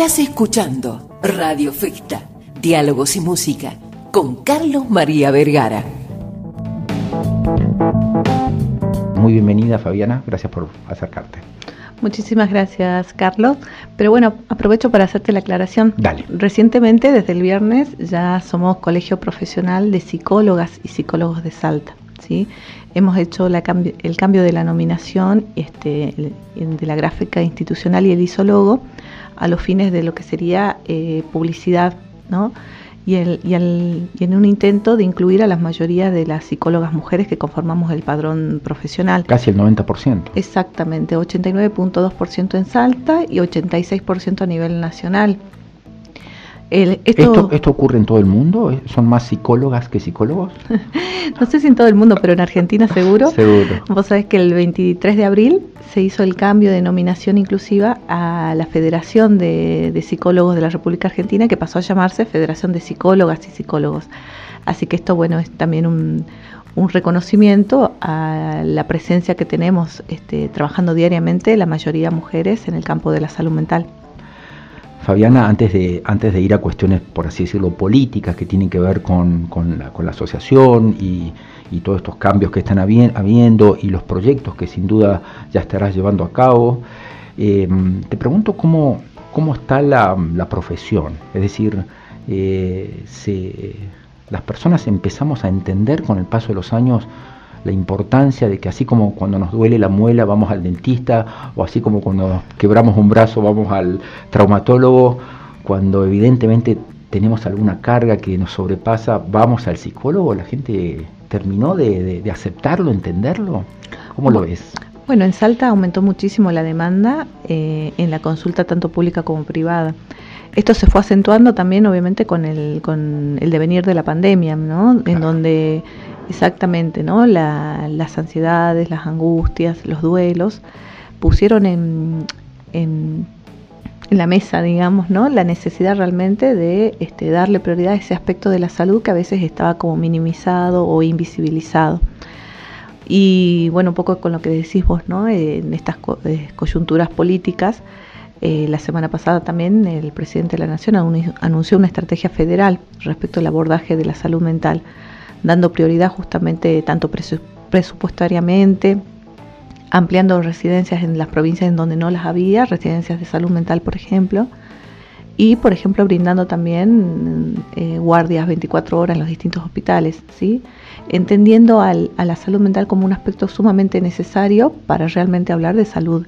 Estás escuchando Radio Festa, Diálogos y Música, con Carlos María Vergara. Muy bienvenida Fabiana, gracias por acercarte. Muchísimas gracias, Carlos. Pero bueno, aprovecho para hacerte la aclaración. Dale. Recientemente, desde el viernes, ya somos Colegio Profesional de Psicólogas y Psicólogos de Salta. ¿Sí? Hemos hecho el cambio de la nominación este, de la gráfica institucional y el isólogo a los fines de lo que sería eh, publicidad, ¿no? Y, el, y, el, y, en un intento de incluir a las mayorías de las psicólogas mujeres que conformamos el padrón profesional. Casi el 90%. Exactamente, 89.2% en Salta y 86% a nivel nacional. Esto, esto, ocurre en todo el mundo? ¿Son más psicólogas que psicólogos? no sé si en todo el mundo, pero en Argentina seguro. seguro. Vos sabés que el 23 de abril se hizo el cambio de nominación inclusiva a la Federación de, Psicólogos de la República Argentina, que pasó a llamarse Federación de Psicólogas y Psicólogos. Así que esto, bueno, es también un, reconocimiento a la presencia que tenemos este, trabajando diariamente la mayoría mujeres en el campo de la salud mental. Fabiana, antes de, antes de ir a cuestiones, por así decirlo, políticas que tienen que ver con, con, la, asociación y, y, todos estos cambios que están habiendo y los proyectos que sin duda ya estarás llevando a cabo, eh, te pregunto cómo, cómo está la, la profesión. Es decir, eh, las personas empezamos a entender con el paso de los años la importancia de que así como cuando nos duele la muela vamos al dentista o así como cuando quebramos un brazo vamos al traumatólogo, cuando evidentemente tenemos alguna carga que nos sobrepasa, vamos al psicólogo, la gente terminó de, aceptarlo, entenderlo. ¿Cómo lo ves? Bueno, en Salta aumentó muchísimo la demanda eh, en la consulta tanto pública como privada. Esto se fue acentuando también, obviamente, con el, con el devenir de la pandemia, ¿no? En donde exactamente, ¿no? las ansiedades, las angustias, los duelos pusieron en, en, la mesa, digamos, ¿no? La necesidad realmente de este, darle prioridad a ese aspecto de la salud que a veces estaba como minimizado o invisibilizado. Y bueno, un poco con lo que decís vos, ¿no? En estas eh, coyunturas políticas, eh, la semana pasada también el presidente de la Nación anunció una estrategia federal respecto al abordaje de la salud mental, dando prioridad justamente tanto presupuestariamente, ampliando residencias en las provincias en donde no las había, residencias de salud mental, por ejemplo, y, por ejemplo, brindando también eh, guardias 24 horas en los distintos hospitales, ¿sí? entendiendo a la salud mental como un aspecto sumamente necesario para realmente hablar de salud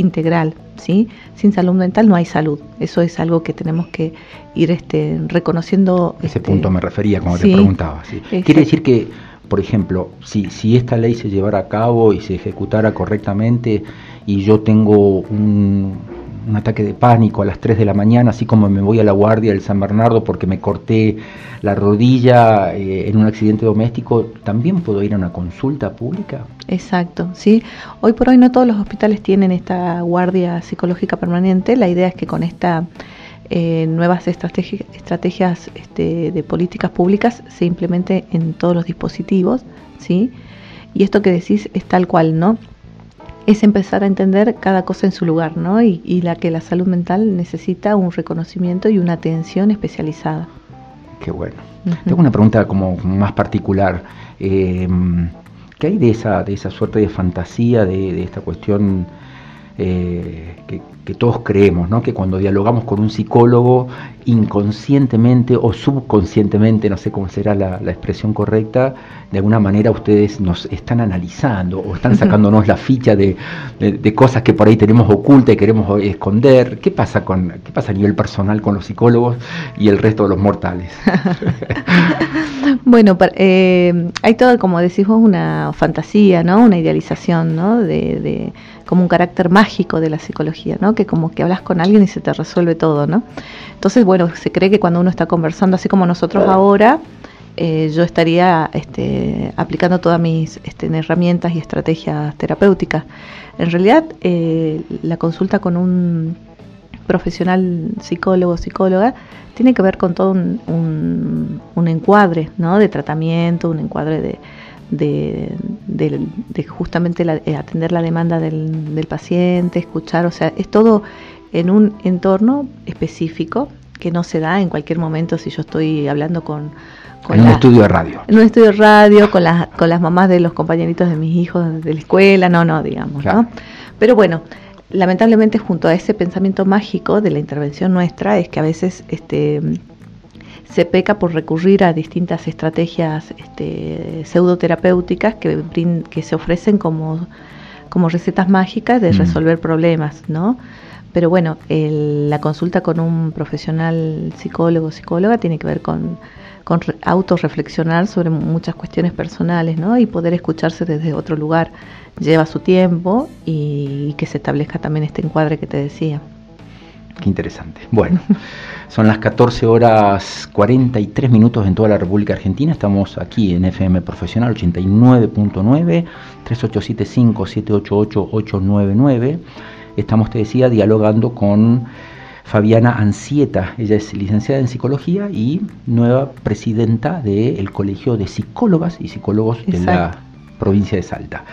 integral, ¿sí? Sin salud mental no hay salud. Eso es algo que tenemos que ir este, reconociendo. Ese este, punto me refería cuando te preguntaba. Quiere decir que, por ejemplo, si, si esta ley se llevara a cabo y se ejecutara correctamente y yo tengo un, un ataque de pánico a las 3 de la mañana, así como me voy a la guardia del San Bernardo porque me corté la rodilla eh, en un accidente doméstico, ¿también puedo ir a una consulta pública? Exacto, sí. Hoy por hoy no todos los hospitales tienen esta guardia psicológica permanente. La idea es que con estas eh, nuevas estrategias este, de políticas públicas se implemente en todos los dispositivos, ¿sí? Y esto que decís es tal cual, ¿no? Es empezar a entender cada cosa en su lugar, ¿no? Y, la que la salud mental necesita un reconocimiento y una atención especializada. Qué bueno. Tengo una pregunta como más particular. Eh, ¿Qué hay de esa, de esa suerte de fantasía, de, esta cuestión eh, que, todos creemos, ¿no? que cuando dialogamos con un psicólogo, inconscientemente o subconscientemente, no sé cómo será la, expresión correcta, de alguna manera ustedes nos están analizando o están sacándonos la ficha de, cosas que por ahí tenemos ocultas y queremos esconder. ¿Qué pasa, con, ¿Qué pasa a nivel personal con los psicólogos y el resto de los mortales? bueno, eh, hay todo, como decís vos, una fantasía, ¿no? una idealización ¿no? de como un carácter mágico de la psicología, ¿no? Que como que hablas con alguien y se te resuelve todo, ¿no? Entonces, bueno, se cree que cuando uno está conversando, así como nosotros ahora, eh, yo estaría este, aplicando todas mis este, herramientas y estrategias terapéuticas. En realidad, eh, la consulta con un profesional psicólogo o psicóloga tiene que ver con todo un, un encuadre ¿no? de tratamiento, un encuadre de, de, justamente eh, atender la demanda del, paciente, escuchar, o sea, es todo en un entorno específico que no se da en cualquier momento si yo estoy hablando con... con en un estudio de radio. En un estudio de radio, con, las con las mamás de los compañeritos de mis hijos de la escuela, no, no, digamos, ¿no? Pero bueno, lamentablemente junto a ese pensamiento mágico de la intervención nuestra es que a veces este, se peca por recurrir a distintas estrategias este, pseudoterapéuticas que, que se ofrecen como, como recetas mágicas de mm. resolver problemas, ¿no? Pero bueno, la consulta con un profesional psicólogo o psicóloga tiene que ver con, con autorreflexionar sobre muchas cuestiones personales, ¿no? Y poder escucharse desde otro lugar. Lleva su tiempo y que se establezca también este encuadre que te decía. Interesante. Bueno, son las 14 horas 43 minutos en toda la República Argentina. Estamos aquí en FM Profesional 89.9, 3875-788-899. Estamos, te decía, dialogando con Fabiana Ansieta. Ella es licenciada en psicología y nueva presidenta del Colegio de Psicólogas y Psicólogos de la provincia de Salta.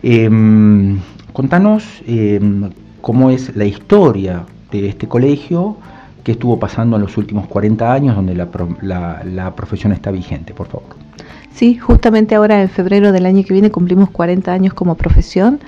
Em, contanos em, cómo es la historia de este colegio, qué estuvo pasando en los últimos 40 años, donde la, la profesión está vigente, por favor. Sí, justamente ahora en febrero del año que viene cumplimos 40 años como profesión.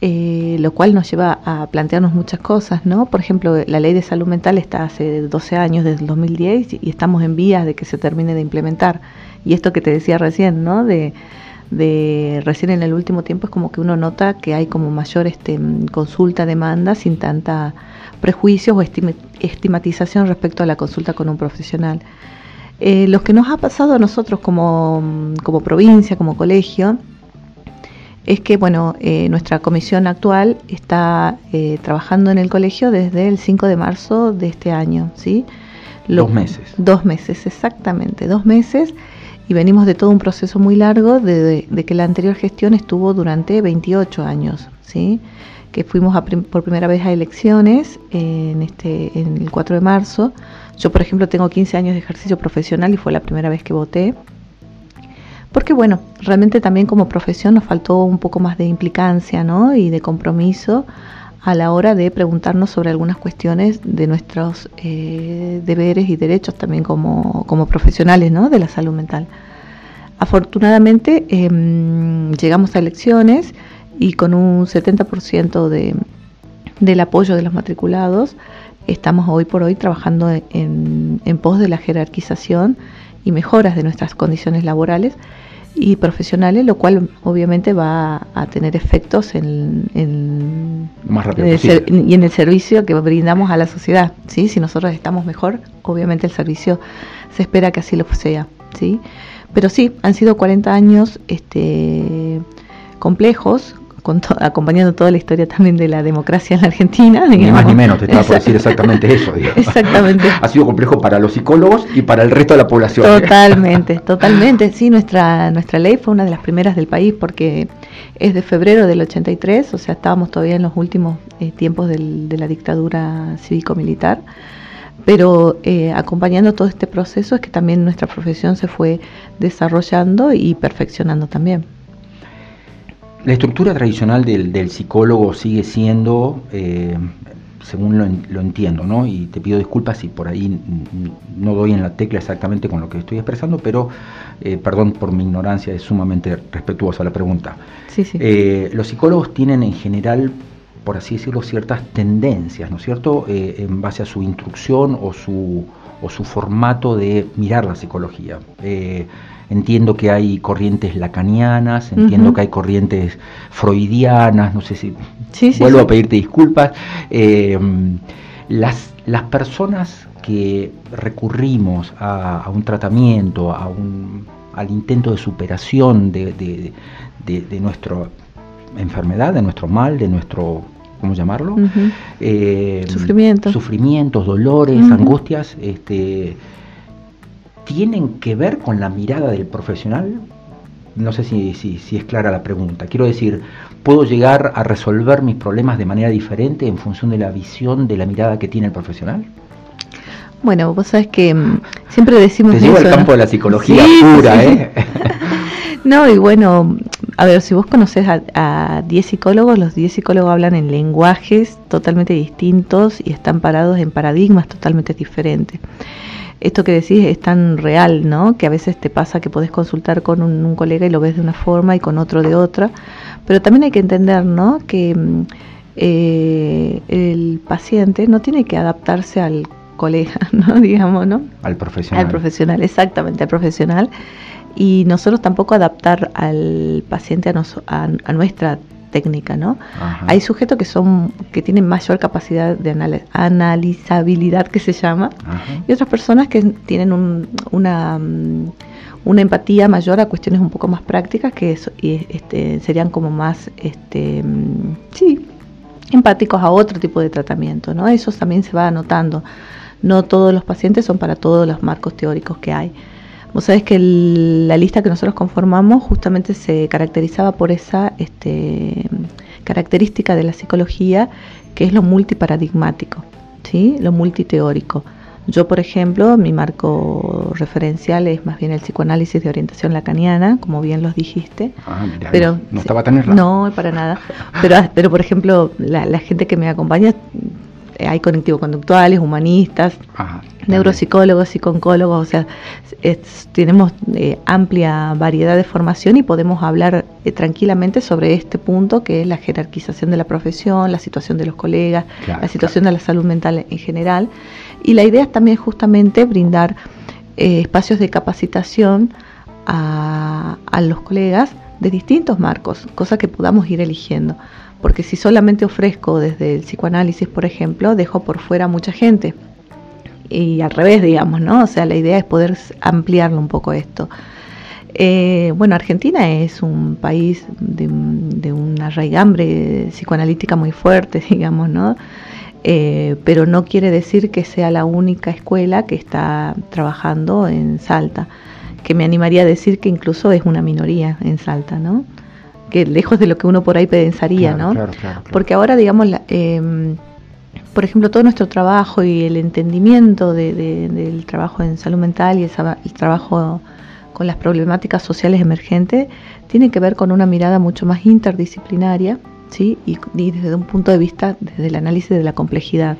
Eh, lo cual nos lleva a plantearnos muchas cosas, ¿no? Por ejemplo, la ley de salud mental está hace 12 años, desde el 2010, y estamos en vías de que se termine de implementar. Y esto que te decía recién, ¿no? De, recién en el último tiempo es como que uno nota que hay como mayor este, consulta, demanda, sin tanta prejuicios o estigmatización respecto a la consulta con un profesional. Eh, lo que nos ha pasado a nosotros como, como provincia, como colegio, es que bueno, eh, nuestra comisión actual está eh, trabajando en el colegio desde el 5 de marzo de este año, ¿sí? dos meses. Dos meses, exactamente, dos meses. Y venimos de todo un proceso muy largo de, que la anterior gestión estuvo durante 28 años, ¿sí? Que fuimos por primera vez a elecciones en, este, en el 4 de marzo. Yo, por ejemplo, tengo 15 años de ejercicio profesional y fue la primera vez que voté porque bueno, realmente también como profesión nos faltó un poco más de implicancia ¿no? y de compromiso a la hora de preguntarnos sobre algunas cuestiones de nuestros eh, deberes y derechos también como, como, profesionales ¿no? de la salud mental. Afortunadamente em, llegamos a elecciones y con un 70% de, del apoyo de los matriculados estamos hoy por hoy trabajando en, en pos de la jerarquización y mejoras de nuestras condiciones laborales y profesionales, lo cual obviamente va a tener efectos en, en, y en el servicio que brindamos a la sociedad. ¿sí? Si nosotros estamos mejor, obviamente el servicio se espera que así lo sea. ¿sí? Pero sí, han sido 40 años este, complejos, acompañando toda la historia también de la democracia en la Argentina. Ni más ni menos, te estaba por decir exactamente eso. Exactamente. ha sido complejo para los psicólogos y para el resto de la población. Totalmente, totalmente. Sí, nuestra, nuestra ley fue una de las primeras del país porque es de febrero del 83, o sea, estábamos todavía en los últimos eh, tiempos del, de la dictadura cívico-militar pero eh, acompañando todo este proceso es que también nuestra profesión se fue desarrollando y perfeccionando también. La estructura tradicional del, psicólogo sigue siendo, eh, según lo, entiendo, ¿no? y te pido disculpas si por ahí no doy en la tecla exactamente con lo que estoy expresando, pero eh, perdón por mi ignorancia, es sumamente respetuosa la pregunta. Sí, sí. Eh, los psicólogos tienen en general, por así decirlo, ciertas tendencias, ¿no es cierto?, en base a su instrucción o su, o su formato de mirar la psicología. Entiendo que hay corrientes lacanianas, entiendo que hay corrientes freudianas, no sé si vuelvo a pedirte disculpas. Eh, las, las personas que recurrimos a, un tratamiento, a un, al intento de superación de, de, nuestra enfermedad, de nuestro mal, de nuestro ¿cómo llamarlo? Eh, sufrimientos. Sufrimientos, dolores, angustias, este, tienen que ver con la mirada del profesional? No sé si, si, es clara la pregunta. Quiero decir, ¿puedo llegar a resolver mis problemas de manera diferente en función de la visión, de la mirada que tiene el profesional? Bueno, vos sabes que mm, siempre decimos... Te llevo al campo de la psicología pura, ¿eh? no, y bueno, a ver, si vos conoces a 10 psicólogos, los 10 psicólogos hablan en lenguajes totalmente distintos y están parados en paradigmas totalmente diferentes. Esto que decís es tan real, ¿no? Que a veces te pasa que podés consultar con un, colega y lo ves de una forma y con otro de otra. Pero también hay que entender, ¿no? Que mm, eh, el paciente no tiene que adaptarse al colega, ¿no? Digamos, ¿no? Al profesional. Al profesional, exactamente, al profesional y nosotros tampoco adaptar al paciente a, a, nuestra técnica, ¿no? Hay sujetos que son que tienen mayor capacidad de analizabilidad que se llama y otras personas que tienen una mm, una empatía mayor a cuestiones un poco más prácticas que eso, y, este, serían como más este mm, sí empáticos a otro tipo de tratamiento, ¿no? Eso también se va anotando. No todos los pacientes son para todos los marcos teóricos que hay. Vos sabés que la lista que nosotros conformamos justamente se caracterizaba por esa este, característica de la psicología que es lo multiparadigmático, ¿sí? lo multiteórico. Yo, por ejemplo, mi marco referencial es más bien el psicoanálisis de orientación lacaniana, como bien los dijiste. Ah, pero no, estaba tan errado. No, para nada. Pero, pero por ejemplo, la gente que me acompaña hay conectivo-conductuales, humanistas, neuropsicólogos, psicólogos, o sea, tenemos eh, amplia variedad de formación y podemos hablar eh, tranquilamente sobre este punto que es la jerarquización de la profesión, la situación de los colegas, la situación de la salud mental en general. Y la idea es también justamente brindar espacios de capacitación a, a los colegas de distintos marcos, cosas que podamos ir eligiendo porque si solamente ofrezco desde el psicoanálisis, por ejemplo, dejo por fuera a mucha gente. Y al revés, digamos, ¿no? O sea, la idea es poder ampliarlo un poco esto. Eh, bueno, Argentina es un país de, una raigambre psicoanalítica muy fuerte, digamos, ¿no? Eh, pero no quiere decir que sea la única escuela que está trabajando en Salta, que me animaría a decir que incluso es una minoría en Salta, ¿no? Que lejos de lo que uno por ahí pensaría, ¿no? Porque ahora, digamos, em, por ejemplo, todo nuestro trabajo y el entendimiento del trabajo en salud mental y el, trabajo con las problemáticas sociales emergentes tiene que ver con una mirada mucho más interdisciplinaria, ¿sí? Y, desde un punto de vista, desde el análisis de la complejidad,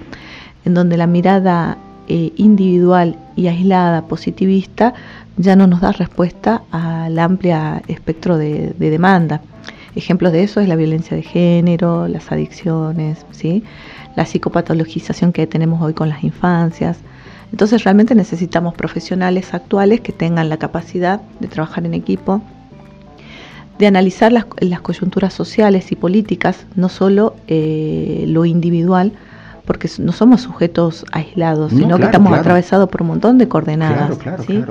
en donde la mirada eh, individual y aislada, positivista, ya no nos da respuesta al amplio espectro de demanda. Ejemplos de eso es la violencia de género, las adicciones, ¿sí? la psicopatologización que tenemos hoy con las infancias. Entonces realmente necesitamos profesionales actuales que tengan la capacidad de trabajar en equipo, de analizar las, coyunturas sociales y políticas, no solo eh, lo individual, porque no somos sujetos aislados, sino que estamos atravesados por un montón de coordenadas. ¿sí?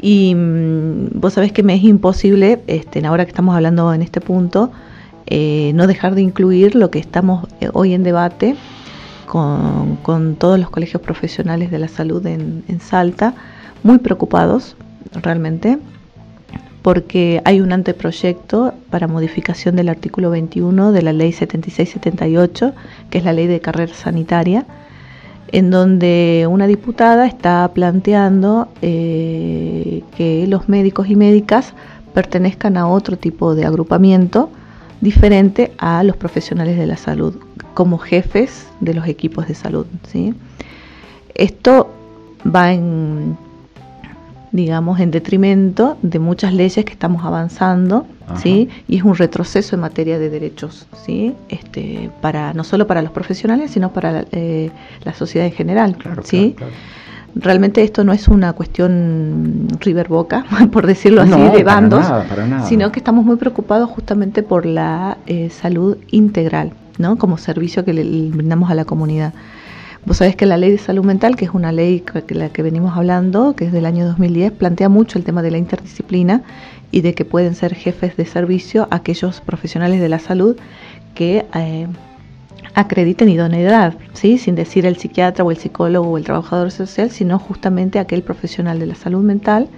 Y mm, vos sabés que me es imposible, este, ahora que estamos hablando en este punto, eh, no dejar de incluir lo que estamos eh, hoy en debate con, con, todos los colegios profesionales de la salud en, en Salta, muy preocupados realmente, porque hay un anteproyecto para modificación del artículo 21 de la ley 7678, que es la ley de carrera sanitaria, en donde una diputada está planteando eh, que los médicos y médicas pertenezcan a otro tipo de agrupamiento diferente a los profesionales de la salud como jefes de los equipos de salud. ¿sí? Esto va en digamos, en detrimento de muchas leyes que estamos avanzando, ¿sí? Y es un retroceso en materia de derechos, ¿sí? Este, para, no solo para los profesionales, sino para la, eh, sociedad en general, ¿sí? Realmente esto no es una cuestión River Boca, por decirlo así, de bandos, sino que estamos muy preocupados justamente por la eh, salud integral, ¿no? Como servicio que le brindamos a la comunidad. Vos sabés que la ley de salud mental, que es una ley que la que venimos hablando, que es del año 2010, plantea mucho el tema de la interdisciplina y de que pueden ser jefes de servicio aquellos profesionales de la salud que eh, acrediten idoneidad, ¿sí? sin decir el psiquiatra o el psicólogo o el trabajador social, sino justamente aquel profesional de la salud mental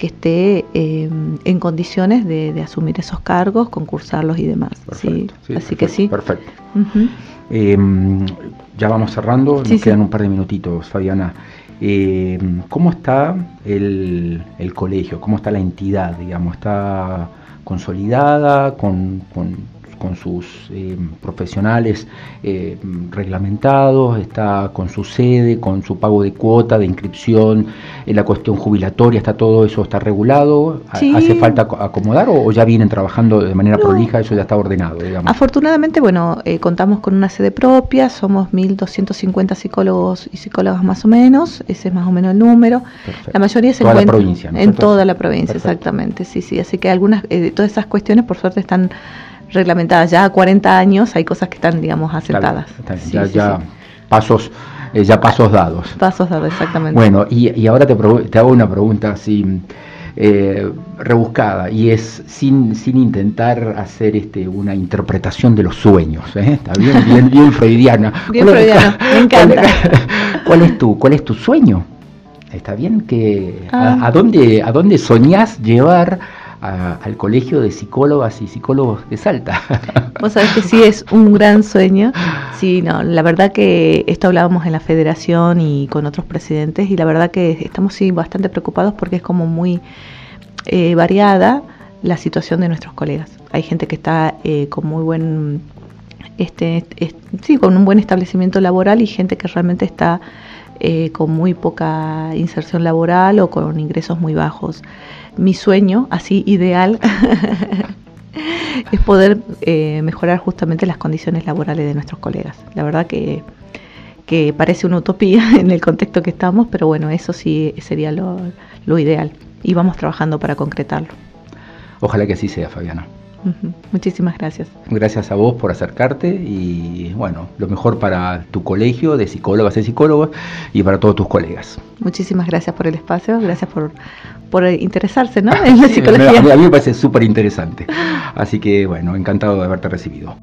que esté eh, en condiciones de, asumir esos cargos, concursarlos y demás. ¿sí? Así que sí. Perfecto. Em, ya vamos cerrando, nos quedan un par de minutitos, Fabiana. Eh, ¿Cómo está el, colegio? ¿Cómo está la entidad? Digamos, ¿Está consolidada con, con con sus eh, profesionales eh, reglamentados, está con su sede, con su pago de cuota, de inscripción, en la cuestión jubilatoria, está todo eso está regulado, hace falta acomodar o, ya vienen trabajando de manera prolija, eso ya está ordenado, digamos. Afortunadamente, bueno, eh, contamos con una sede propia, somos 1.250 psicólogos y psicólogas más o menos, ese es más o menos el número. La mayoría se encuentra en toda la provincia, exactamente, sí, sí, así que algunas, de todas esas cuestiones por suerte están reglamentadas. Ya a 40 años hay cosas que están, digamos, aceptadas. ya, pasos eh, ya pasos dados. Pasos dados, exactamente. Bueno, y, ahora te, te, hago una pregunta así eh, rebuscada y es sin, sin intentar hacer este una interpretación de los sueños. ¿eh? Está bien, bien, bien freudiana. Bien freudiana, me encanta. ¿Cuál es tu, cuál es tu sueño? Está bien que a, ah. a, dónde a dónde soñás llevar al Colegio de Psicólogas y Psicólogos de Salta. Vos sabés que sí es un gran sueño. Sí, no, la verdad que esto hablábamos en la federación y con otros presidentes y la verdad que estamos sí bastante preocupados porque es como muy eh, variada la situación de nuestros colegas. Hay gente que está eh, con muy buen este, sí, con un buen establecimiento laboral y gente que realmente está eh, con muy poca inserción laboral o con ingresos muy bajos. Mi sueño, así ideal, es poder eh, mejorar justamente las condiciones laborales de nuestros colegas. La verdad que, que, parece una utopía en el contexto que estamos, pero bueno, eso sí sería lo, lo ideal y vamos trabajando para concretarlo. Ojalá que así sea, Fabiana. Muchísimas gracias. Gracias a vos por acercarte y bueno, lo mejor para tu colegio de psicólogas y psicólogos y para todos tus colegas. Muchísimas gracias por el espacio, gracias por, por interesarse ¿no? en la psicología. a mí me parece súper interesante. Así que bueno, encantado de haberte recibido.